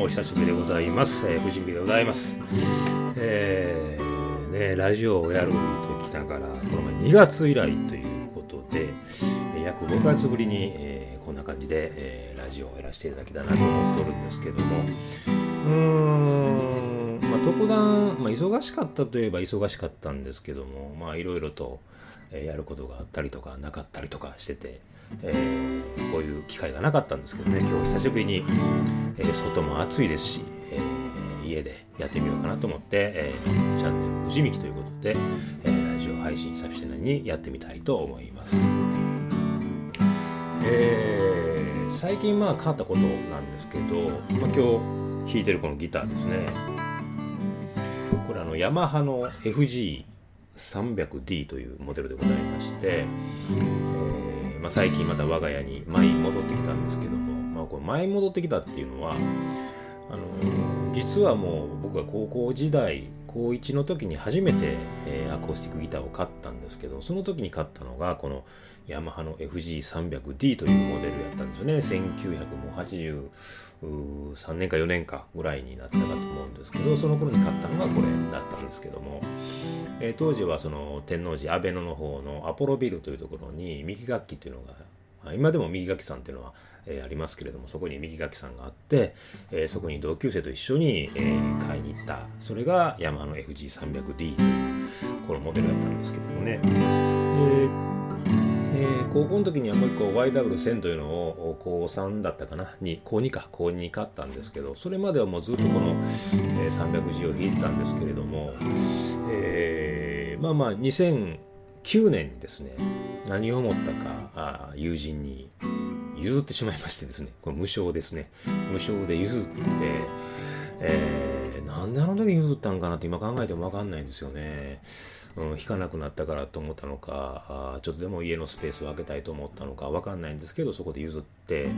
もお久しぶりでございます、えー、藤見でございます。えー、ねラジオをやるときながらこの前2月以来ということで約5ヶ月ぶりに、えー、こんな感じで、えー、ラジオをやらせていただきたいなと思っておるんですけども。うーんまあ特段、まあ、忙しかったといえば忙しかったんですけどもまあいろいろと、え、やることがあったりとかなかったりとかしててえー、こういう機会がなかったんですけどね今日久しぶりに、えー、外も暑いですし、えー、家でやってみようかなと思って、えチャンネル「藤幹」ということで、えラジオ配信久しぶりにやってみたいと思います。え最近まあ変わったことなんですけど、まあ、今日弾いてるこのギターですねこれあのヤマハの FG300D というモデルでございまして、えーまあ、最近また我が家に舞い戻ってきたんですけども、まあ、これ舞戻ってきたっていうのはあの実はもう僕が高校時代高1の時に初めて、えー、アコースティックギターを買ったんですけどその時に買ったのがこのヤマハの FG300D というモデルやったんですよね。1983年か4年かぐらいになったかと思うんですけどその頃に買ったのがこれだったんですけどもえー、当時はその天王寺阿倍野の方のアポロビルというところに右楽器っていうのが今でも右楽器さんっていうのは、えー、ありますけれどもそこに右楽器さんがあって、えー、そこに同級生と一緒に、えー、買いに行った。それがヤマハの FG300D というこのモデルだったんですけどもね、えーえー、高校の時にはもう一個 YW1000 というのを高3だったかな？に高2か。高2に買ったんですけどそれまではもうずっとこの、えー、300G を弾いてたんですけれども、えー、まあまあ2009年にですね何を思ったかあ友人に譲ってしまいましてですねこれ無償ですね無償で譲って、えー、なんであの時譲ったんかなって今考えても分かんないんですよね。うん、引かなくなったからと思ったのかあちょっとでも家のスペースを空けたいと思ったのか分かんないんですけどそこで譲って、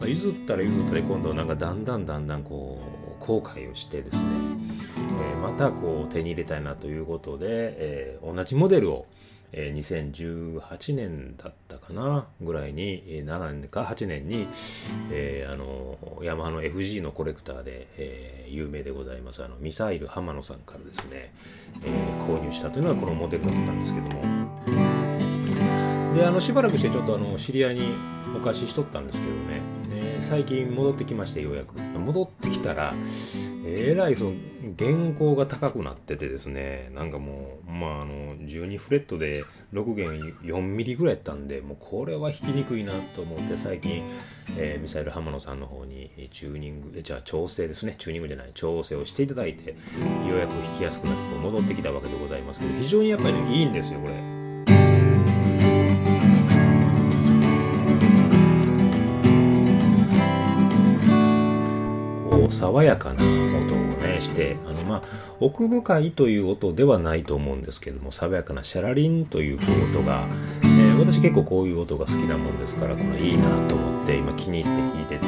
まあ、譲ったら譲ったら今度なんかだんだんだんだんこう後悔をしてですね、えー、またこう手に入れたいなということで、えー、同じモデルをえー、2018年だったかなぐらいに、えー、7年か8年に、えー、あのヤマハの FG のコレクターで、えー、有名でございますあのミサイル浜野さんからですね、えー、購入したというのがこのモデルだったんですけども。であのしばらくしてちょっとあの知り合いにお貸ししとったんですけどね、えー、最近戻ってきましてようやく。戻ってきたらえらいその原稿が高くなっててですねなんかもうまああの12フレットで6弦4ミリぐらいやったんでもうこれは弾きにくいなと思って最近、えー、ミサイル浜野さんの方にチューニングじゃあ調整ですねチューニングじゃない調整をしていただいてようやく弾きやすくなって戻ってきたわけでございますけど非常にやっぱり、ね、いいんですよこれ。爽やかな音をねしてあのまあ奥深いという音ではないと思うんですけども爽やかなシャラリンという音が、えー、私結構こういう音が好きなもんですからこれいいなと思って今気に入って弾いてて、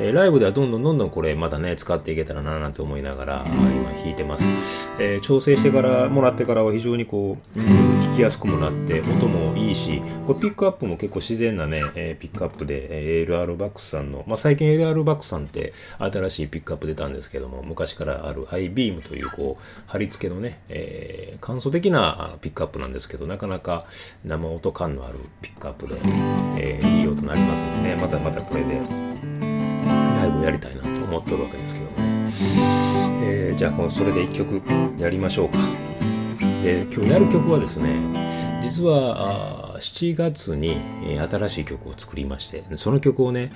えー、ライブではどんどんどんどんこれまたね使っていけたらななんて思いながら今弾いてます、えー、調整してからもらってからは非常にこう、弾きやすくもなって音もいいしこれピックアップも結構自然なね、えピックアップで、え LR バックスさんの、まあ、最近 LR バックスさんって新しいピックアップ出たんですけども昔からある iBeam というこう貼り付けのね、えー、簡素的なピックアップなんですけどなかなか生音感のあるピックアップで、えー、いい音になりますんでね。またまたこれでライブをやりたいなと思ってるわけですけどね、えー、じゃあそれで1曲やりましょうか。で今日やる曲はですね実は7月に、新しい曲を作りましてその曲をね、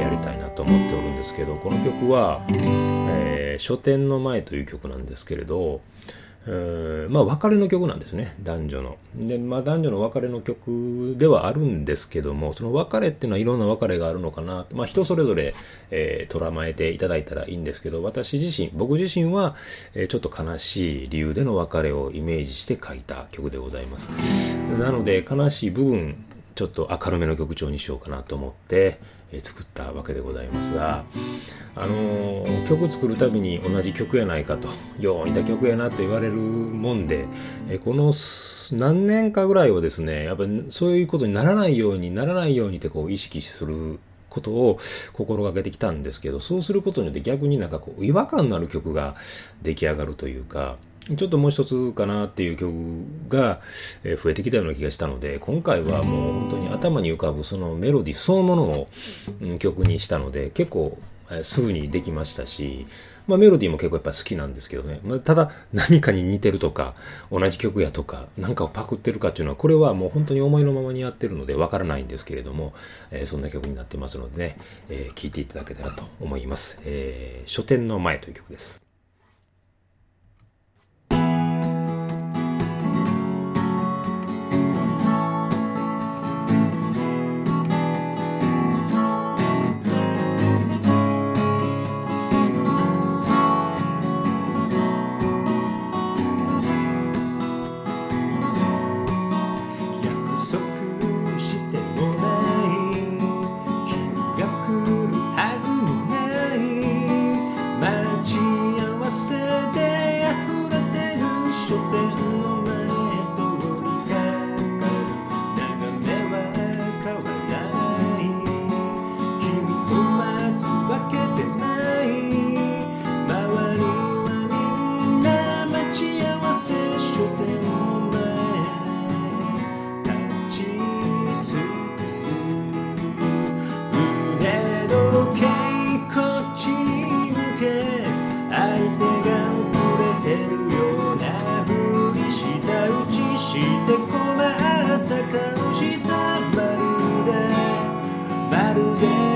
やりたいなと思っておるんですけどこの曲は、えー、書店の前という曲なんですけれどまあ別れの曲なんですね男女の。でまあ男女の別れの曲ではあるんですけどもその別れっていうのはいろんな別れがあるのかなまあ人それぞれ、えー、捉まえていただいたらいいんですけど私自身僕自身は、えー、ちょっと悲しい理由での別れをイメージして書いた曲でございます。なので悲しい部分ちょっと明るめの曲調にしようかなと思って、作ったわけでございますが、あの、曲作るたびに同じ曲やないかとよう似た曲やなと言われるもんで、えこの何年かぐらいはですねやっぱりそういうことにならないようにならないようにってこう意識することを心がけてきたんですけどそうすることによって逆になんかこう違和感のある曲が出来上がるというかちょっともう一つかなっていう曲が増えてきたような気がしたので今回はもう本当に頭に浮かぶそのメロディーそのものを曲にしたので結構すぐにできましたし、まあ、メロディーも結構やっぱ好きなんですけどね、まあ、ただ何かに似てるとか同じ曲やとか何かをパクってるかっていうのはこれはもう本当に思いのままにやってるのでわからないんですけれども、えー、そんな曲になってますのでね、えー、いていただけたらと思います、えー、書店の前という曲です。Saturday.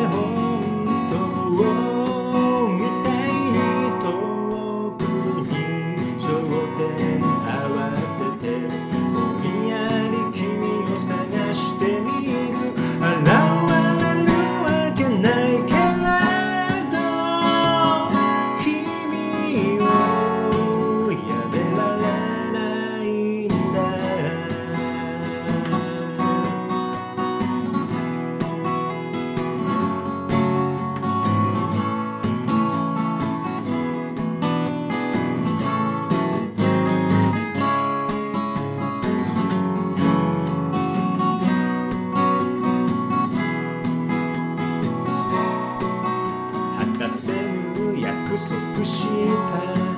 time.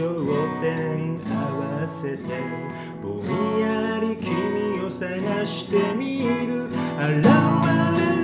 焦点合わせてぼんやり君を探してみる。現れ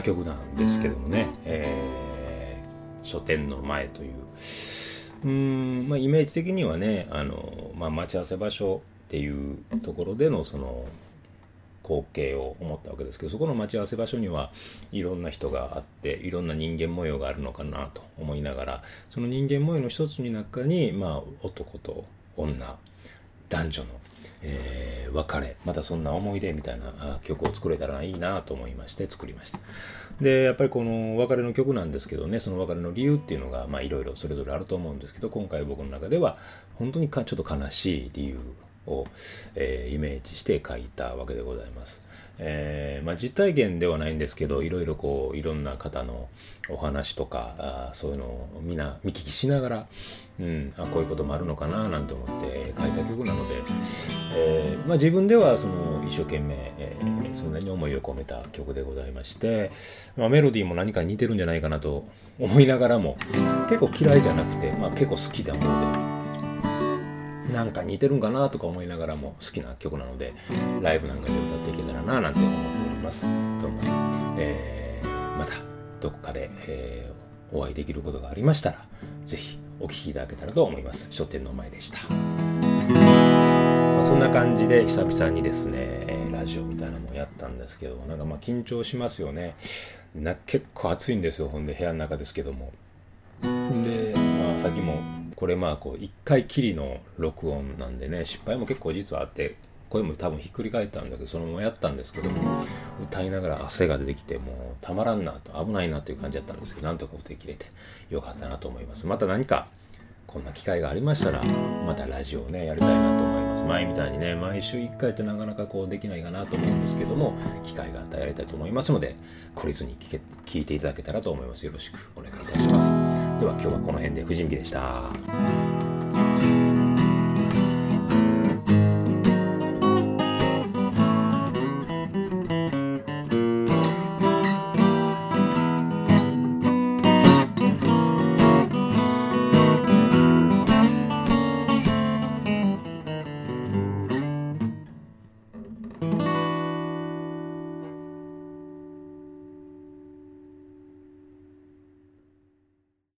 な曲なんですけどもね、えー、書店の前という。うんまあイメージ的にはねあの、まあ、待ち合わせ場所っていうところでのその光景を思ったわけですけどそこの待ち合わせ場所にはいろんな人があっていろんな人間模様があるのかなと思いながらその人間模様の一つの中に、まあ、男と女男女の、えー、別れまたそんな思い出みたいな曲を作れたらいいなと思いまして作りましたでやっぱりこの別れの曲なんですけどねその別れの理由っていうのがまあいろいろそれぞれあると思うんですけど今回僕の中では本当にかちょっと悲しい理由を、えー、イメージして書いたわけでございます。えー、まあ、実体験ではないんですけどいろいろこういろんな方のお話とかあそういうのをみんな見聞きしながら、うん、あこういうこともあるのかななんて思って書いた曲なの、まあ、自分ではその一生懸命、えー、そんなに思いを込めた曲でございまして、まあ、メロディーも何か似てるんじゃないかなと思いながらも結構嫌いじゃなくて、まあ、結構好きだもので。なんか似てるんかなとか思いながらも好きな曲なのでライブなんかで歌っていけたらななんて思っておりますどうも、えー、またどこかで、えー、お会いできることがありましたら是非お聴きいただけたらと思います書店の前でした、そんな感じで久々にですねラジオみたいなのをやったんですけどなんかまあ緊張しますよね。な結構暑いんですよほんで部屋の中ですけども。で、まあ、さっきもこれまあこう1回きりの録音なんでね失敗も結構実はあって声も多分ひっくり返ったんだけどそのままやったんですけども歌いながら汗が出てきてもうたまらんなと危ないなという感じだったんですけどなんとか歌い切れてよかったなと思います。また何かこんな機会がありましたらまたラジオをねやりたいなと思います。前みたいにね毎週1回ってなかなかこうできないかなと思うんですけども機会があったらやりたいと思いますので懲りずに聞け聞いていただけたらと思います。よろしくお願いいたします。では今日はこの辺で藤見でした。